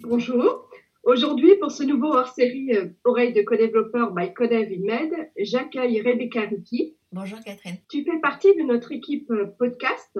Bonjour. Aujourd'hui, pour ce nouveau hors-série euh, Oreille de co-développeur by Codev Med, j'accueille Rebecca Ricky, Bonjour Catherine. Tu fais partie de notre équipe euh, podcast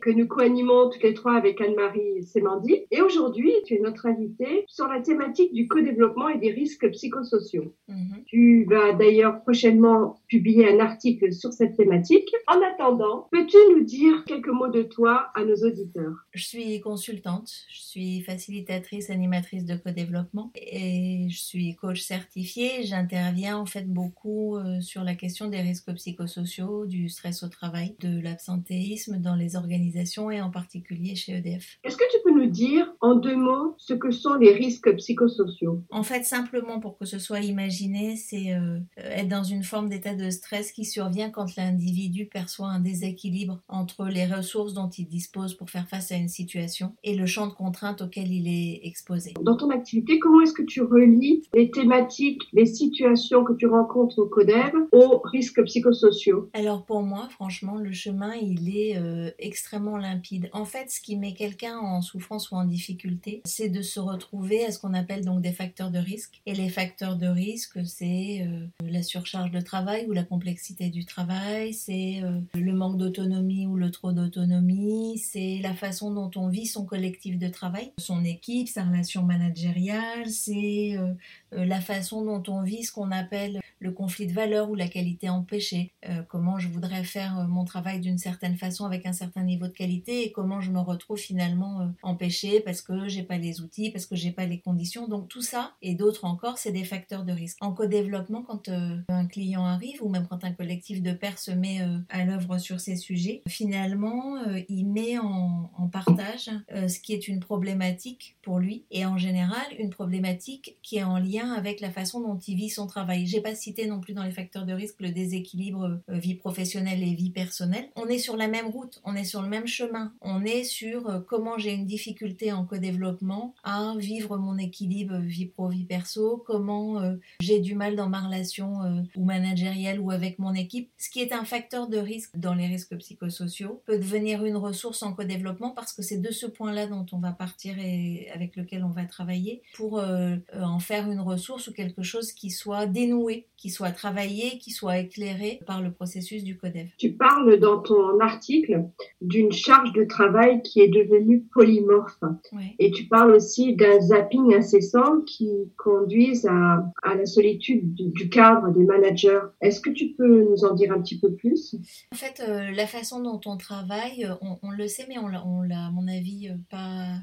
que nous co-animons toutes les trois avec Anne-Marie Sémandi. Et aujourd'hui, tu es notre invitée sur la thématique du co-développement et des risques psychosociaux. Mhm. Tu vas d'ailleurs prochainement publier un article sur cette thématique. En attendant, peux-tu nous dire quelques mots de toi à nos auditeurs? Je suis consultante, je suis facilitatrice, animatrice de co-développement et je suis coach certifiée. J'interviens en fait beaucoup euh, sur la question des risques psychosociaux sociaux, du stress au travail, de l'absentéisme dans les organisations et en particulier chez EDF. Est-ce que tu peux nous dire en deux mots ce que sont les risques psychosociaux? En fait, simplement pour que ce soit imaginé, c'est euh, être dans une forme d'état de stress qui survient quand l'individu perçoit un déséquilibre entre les ressources dont il dispose pour faire face à une situation et le champ de contraintes auquel il est exposé. Dans ton activité, comment est-ce que tu relis les thématiques, les situations que tu rencontres au CODEV aux risques psychosociaux alors pour moi, franchement, le chemin, il est euh, extrêmement limpide. En fait, ce qui met quelqu'un en souffrance ou en difficulté, c'est de se retrouver à ce qu'on appelle donc des facteurs de risque. Et les facteurs de risque, c'est euh, la surcharge de travail ou la complexité du travail, c'est euh, le manque d'autonomie ou le trop d'autonomie, c'est la façon dont on vit son collectif de travail, son équipe, sa relation managériale, c'est la façon dont on vit ce qu'on appelle le conflit de valeurs ou la qualité empêchée, comment je voudrais faire euh, mon travail d'une certaine façon avec un certain niveau de qualité et comment je me retrouve finalement euh, empêchée parce que j'ai pas les outils, parce que j'ai pas les conditions. Donc tout ça et d'autres encore, c'est des facteurs de risque. En co-développement, quand un client arrive ou même quand un collectif de pairs se met à l'œuvre sur ces sujets, finalement, il met en, partage ce qui est une problématique pour lui et en général une problématique qui est en lien avec la façon dont il vit son travail. J'ai pas non plus dans les facteurs de risque le déséquilibre euh, vie professionnelle et vie personnelle. On est sur la même route, on est sur le même chemin. On est sur euh, comment j'ai une difficulté en co-développement à vivre mon équilibre vie pro vie perso, comment euh, j'ai du mal dans ma relation ou managérielle ou avec mon équipe. Ce qui est un facteur de risque dans les risques psychosociaux peut devenir une ressource en co-développement parce que c'est de ce point-là dont on va partir et avec lequel on va travailler pour en faire une ressource ou quelque chose qui soit dénoué, qui soit travaillé, qui soit éclairé par le processus du CODEV. Tu parles dans ton article d'une charge de travail qui est devenue polymorphe. Et tu parles aussi d'un zapping incessant qui conduise à, la solitude du, cadre des managers. Est-ce que tu peux nous en dire un petit peu plus? En fait, euh, la façon dont on travaille, on, on le sait, mais on l'a, à mon avis, euh, pas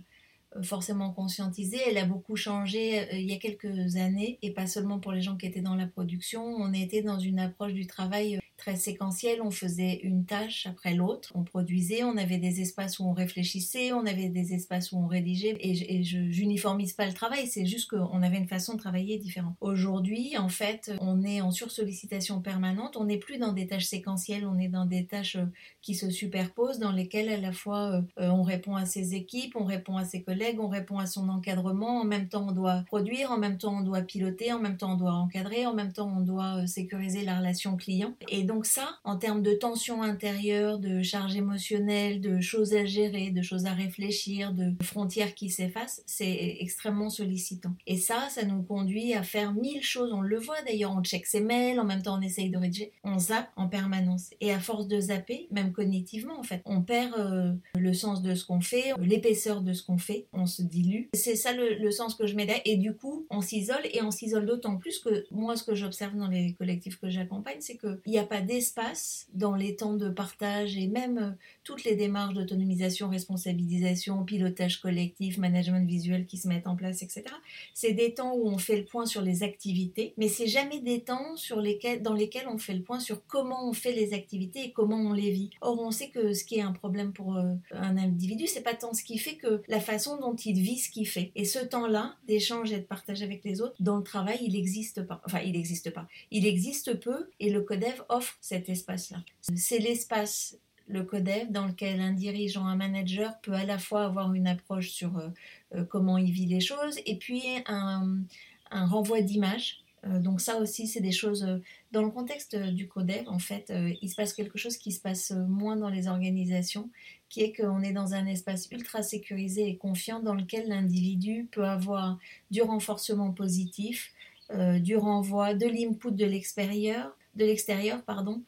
forcément conscientisée. Elle a beaucoup changé euh, il y a quelques années, et pas seulement pour les gens qui étaient dans la production. On était dans une approche du travail euh, très séquentielle. On faisait une tâche après l'autre. On produisait, on avait des espaces où on réfléchissait, on avait des espaces où on rédigeait. Et, je n'uniformise pas le travail, c'est juste qu'on avait une façon de travailler différente. Aujourd'hui, en fait, on est en sursollicitation permanente. On n'est plus dans des tâches séquentielles, on est dans des tâches euh, qui se superposent, dans lesquelles à la fois on répond à ses équipes, on répond à ses collègues on répond à son encadrement, en même temps on doit produire, en même temps on doit piloter, en même temps on doit encadrer, en même temps on doit euh, sécuriser la relation client. Et donc ça, en termes de tension intérieure, de charge émotionnelle, de choses à gérer, de choses à réfléchir, de frontières qui s'effacent, c'est extrêmement sollicitant. Et ça, ça nous conduit à faire mille choses. On le voit d'ailleurs, on check ses mails, en même temps on essaye de rédiger, on zappe en permanence. Et à force de zapper, même cognitivement en fait, on perd euh, le sens de ce qu'on fait, l'épaisseur de ce qu'on fait, on se dilue. C'est ça le, sens que je mets là. Et du coup, on s'isole et on s'isole d'autant plus que moi, ce que j'observe dans les collectifs que j'accompagne, c'est qu'il n'y a pas d'espace dans les temps de partage et même euh, toutes les démarches d'autonomisation, responsabilisation, pilotage collectif, management visuel qui se mettent en place, etc. C'est des temps où on fait le point sur les activités, mais c'est jamais des temps sur lesquels, dans lesquels on fait le point sur comment on fait les activités et comment on les vit. Or, on sait que ce qui est un problème pour euh, un individu, c'est pas tant ce qui fait que la façon dont il vit ce qu'il fait. Et ce temps-là d'échange et de partage avec les autres, dans le travail, il n'existe pas. Enfin, il n'existe pas. Il existe peu et le CODEV offre cet espace-là. C'est l'espace le CODEV dans lequel un dirigeant, un manager peut à la fois avoir une approche sur euh, euh, comment il vit les choses et puis un, un renvoi d'image. donc ça aussi, c'est des choses dans le contexte du codev. En fait, il se passe quelque chose qui se passe moins dans les organisations, qui est qu'on est dans un espace ultra sécurisé et confiant dans lequel l'individu peut avoir du renforcement positif, du renvoi, de l'input de l'extérieur, de l'extérieur, pardon,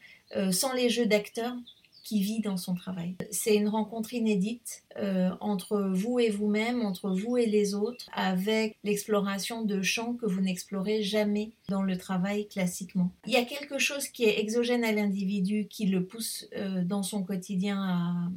sans les jeux d'acteurs qui vit dans son travail. C'est une rencontre inédite euh, entre vous et vous-même, entre vous et les autres, avec l'exploration de champs que vous n'explorez jamais dans le travail classiquement. Il y a quelque chose qui est exogène à l'individu, qui le pousse euh, dans son quotidien à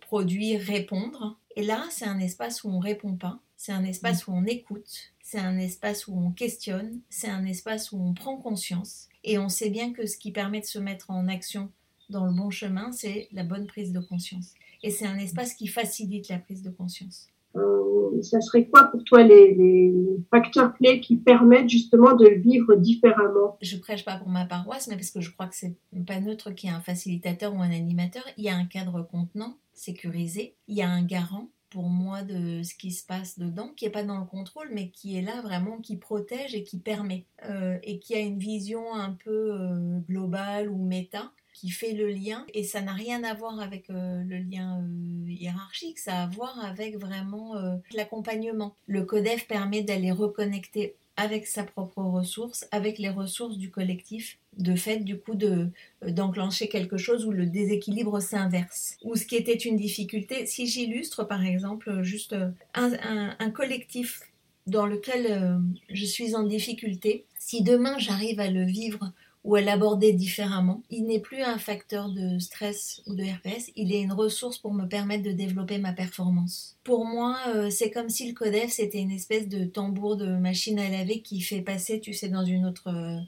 produire, répondre. Et là, c'est un espace où on répond pas, c'est un espace où on écoute, c'est un espace où on questionne, c'est un espace où on prend conscience. Et on sait bien que ce qui permet de se mettre en action dans le bon chemin, c'est la bonne prise de conscience. Et c'est un espace qui facilite la prise de conscience. Euh, ça serait quoi pour toi les, facteurs clés qui permettent justement de vivre différemment? Je prêche pas pour ma paroisse, mais parce que je crois que c'est pas neutre qu'il y ait un facilitateur ou un animateur. Il y a un cadre contenant, sécurisé. Il y a un garant pour moi de ce qui se passe dedans, qui est pas dans le contrôle, mais qui est là vraiment, qui protège et qui permet, euh, et qui a une vision un peu euh, globale ou méta qui fait le lien et ça n'a rien à voir avec euh, le lien hiérarchique, ça a à voir avec vraiment l'accompagnement. Le CODEF permet d'aller reconnecter avec sa propre ressource, avec les ressources du collectif, de fait du coup de d'enclencher quelque chose où le déséquilibre s'inverse. Ou ce qui était une difficulté, si j'illustre par exemple juste un, un collectif dans lequel je suis en difficulté, si demain j'arrive à le vivre ou à l'aborder différemment. Il n'est plus un facteur de stress ou de RPS, il est une ressource pour me permettre de développer ma performance. Pour moi, euh, c'est comme si le CODEF c'était une espèce de tambour de machine à laver qui fait passer, tu sais, dans une autre, euh,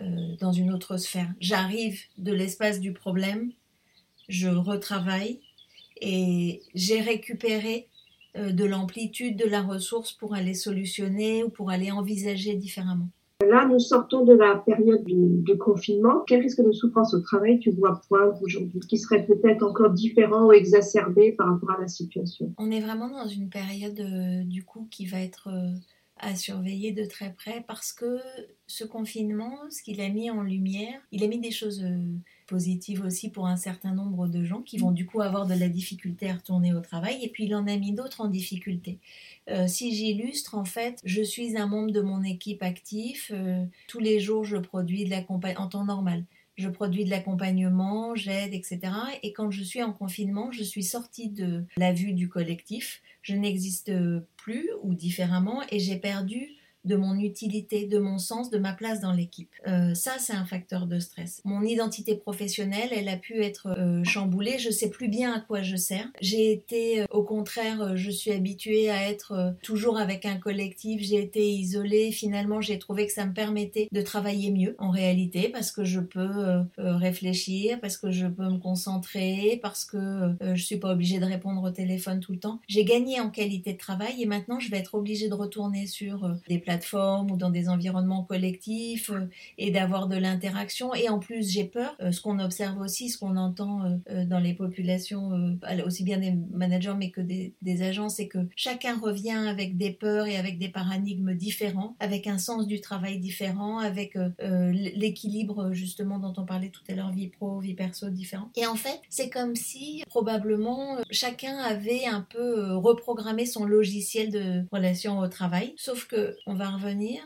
euh, dans une autre sphère. J'arrive de l'espace du problème, je retravaille et j'ai récupéré de l'amplitude de la ressource pour aller solutionner ou pour aller envisager différemment. Là, nous sortons de la période de, confinement. Quel risque de souffrance au travail tu vois poindre aujourd'hui, qui serait peut-être encore différent ou exacerbé par rapport à la situation? On est vraiment dans une période euh, du coup qui va être euh, à surveiller de très près parce que ce confinement, ce qu'il a mis en lumière, il a mis des choses euh, positives aussi pour un certain nombre de gens qui vont du coup avoir de la difficulté à retourner au travail et puis il en a mis d'autres en difficulté. Euh, si j'illustre, en fait, je suis un membre de mon équipe actif. Euh, tous les jours, je produis de l'accompagnement en temps normal. Je produis de l'accompagnement, j'aide, etc. Et quand je suis en confinement, je suis sortie de la vue du collectif. Je n'existe plus ou différemment et j'ai perdu de mon utilité, de mon sens, de ma place dans l'équipe. Euh, ça, c'est un facteur de stress. Mon identité professionnelle, elle a pu être euh, chamboulée. Je sais plus bien à quoi je sers. J'ai été, euh, au contraire, je suis habituée à être toujours avec un collectif. J'ai été isolée. Finalement, j'ai trouvé que ça me permettait de travailler mieux en réalité parce que je peux réfléchir, parce que je peux me concentrer, parce que je suis pas obligée de répondre au téléphone tout le temps. J'ai gagné en qualité de travail et maintenant, je vais être obligée de retourner sur des plateformes ou dans des environnements collectifs euh, et d'avoir de l'interaction. Et en plus, j'ai peur, euh, ce qu'on observe aussi, ce qu'on entend euh, dans les populations, aussi bien des managers mais que des, des agents, c'est que chacun revient avec des peurs et avec des paradigmes différents, avec un sens du travail différent, avec l'équilibre justement dont on parlait tout à l'heure, vie pro, vie perso différent. Et en fait, c'est comme si probablement chacun avait un peu reprogrammé son logiciel de relation au travail, sauf que on va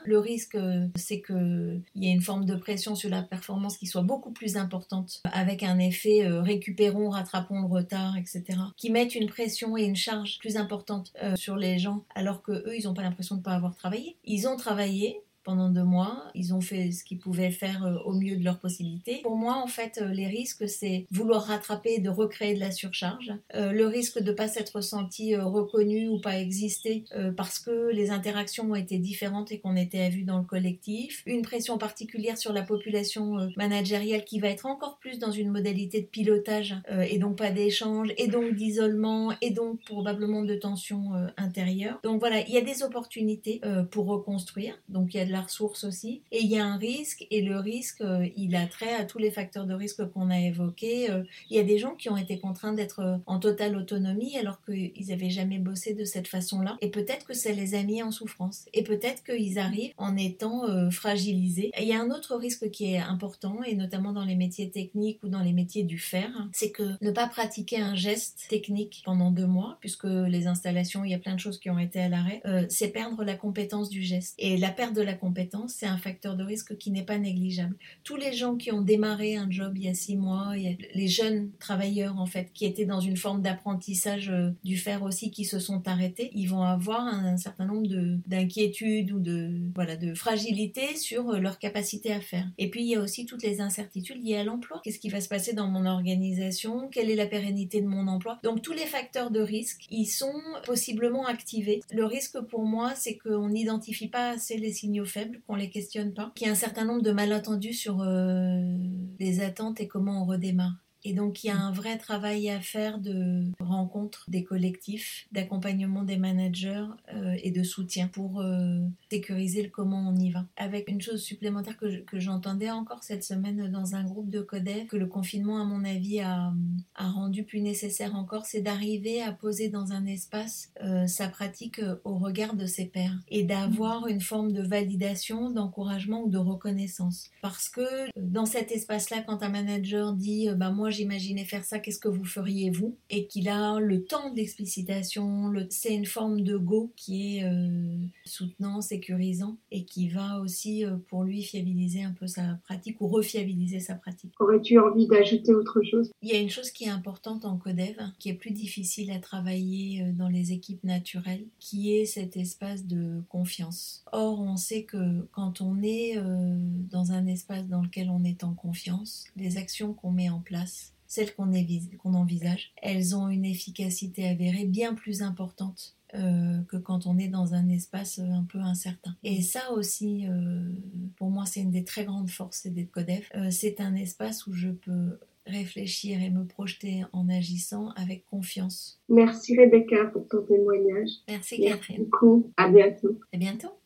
Le risque, c'est qu'il y ait une forme de pression sur la performance qui soit beaucoup plus importante, avec un effet euh, récupérons, rattrapons le retard, etc., qui mettent une pression et une charge plus importante euh, sur les gens, alors que eux, ils n'ont pas l'impression de ne pas avoir travaillé. Ils ont travaillé, pendant deux mois. Ils ont fait ce qu'ils pouvaient faire euh, au mieux de leurs possibilités. Pour moi, en fait, euh, les risques, c'est vouloir rattraper, de recréer de la surcharge. Euh, le risque de ne pas s'être senti reconnu ou pas exister parce que les interactions ont été différentes et qu'on était à vue dans le collectif. Une pression particulière sur la population managériale qui va être encore plus dans une modalité de pilotage et donc pas d'échange et donc d'isolement et donc probablement de tension intérieure. Donc voilà, il y a des opportunités pour reconstruire. Donc il y a de la ressource aussi. Et il y a un risque, et le risque, euh, il a trait à tous les facteurs de risque qu'on a évoqués. Euh, il y a des gens qui ont été contraints d'être en totale autonomie alors qu'ils n'avaient jamais bossé de cette façon-là. Et peut-être que ça les a mis en souffrance. Et peut-être qu'ils arrivent en étant fragilisés. il y a un autre risque qui est important, et notamment dans les métiers techniques ou dans les métiers du fer, c'est que ne pas pratiquer un geste technique pendant deux mois, puisque les installations, il y a plein de choses qui ont été à l'arrêt, euh, c'est perdre la compétence du geste. Et la perte de la compétence, c'est un facteur de risque qui n'est pas négligeable. Tous les gens qui ont démarré un job il y a six mois, les jeunes travailleurs en fait, qui étaient dans une forme d'apprentissage euh, du fer aussi, qui se sont arrêtés, ils vont avoir un, certain nombre d'inquiétudes ou de, voilà, de fragilité sur euh, leur capacité à faire. Et puis il y a aussi toutes les incertitudes liées à l'emploi. Qu'est-ce qui va se passer dans mon organisation? Quelle est la pérennité de mon emploi? Donc tous les facteurs de risque, ils sont possiblement activés. Le risque pour moi, c'est qu'on n'identifie pas assez les signaux faibles, qu'on les questionne pas, qu'il y a un certain nombre de malentendus sur euh, les attentes et comment on redémarre. Et donc il y a un vrai travail à faire de rencontre des collectifs, d'accompagnement des managers euh, et de soutien pour euh, sécuriser le comment on y va. Avec une chose supplémentaire que, j'entendais encore cette semaine dans un groupe de codev, que le confinement à mon avis a, rendu plus nécessaire encore, c'est d'arriver à poser dans un espace euh, sa pratique au regard de ses pairs et d'avoir une forme de validation, d'encouragement ou de reconnaissance. Parce que dans cet espace-là, quand un manager dit bah moi j'imaginais faire ça, qu'est-ce que vous feriez vous? Et qu'il a le temps de l'explicitation, c'est une forme de go qui est euh, soutenant, sécurisant et qui va aussi euh, pour lui fiabiliser un peu sa pratique ou refiabiliser sa pratique. Aurais-tu envie d'ajouter autre chose? Il y a une chose qui est importante en codev, qui est plus difficile à travailler euh, dans les équipes naturelles, qui est cet espace de confiance. Or, on sait que quand on est dans un espace dans lequel on est en confiance, les actions qu'on met en place celles qu'on envisage, elles ont une efficacité avérée bien plus importante euh, que quand on est dans un espace euh, un peu incertain. Et ça aussi, euh, pour moi, c'est une des très grandes forces des Codef. c'est un espace où je peux réfléchir et me projeter en agissant avec confiance. Merci Rebecca pour ton témoignage. Merci Catherine. Merci beaucoup. À bientôt. À bientôt.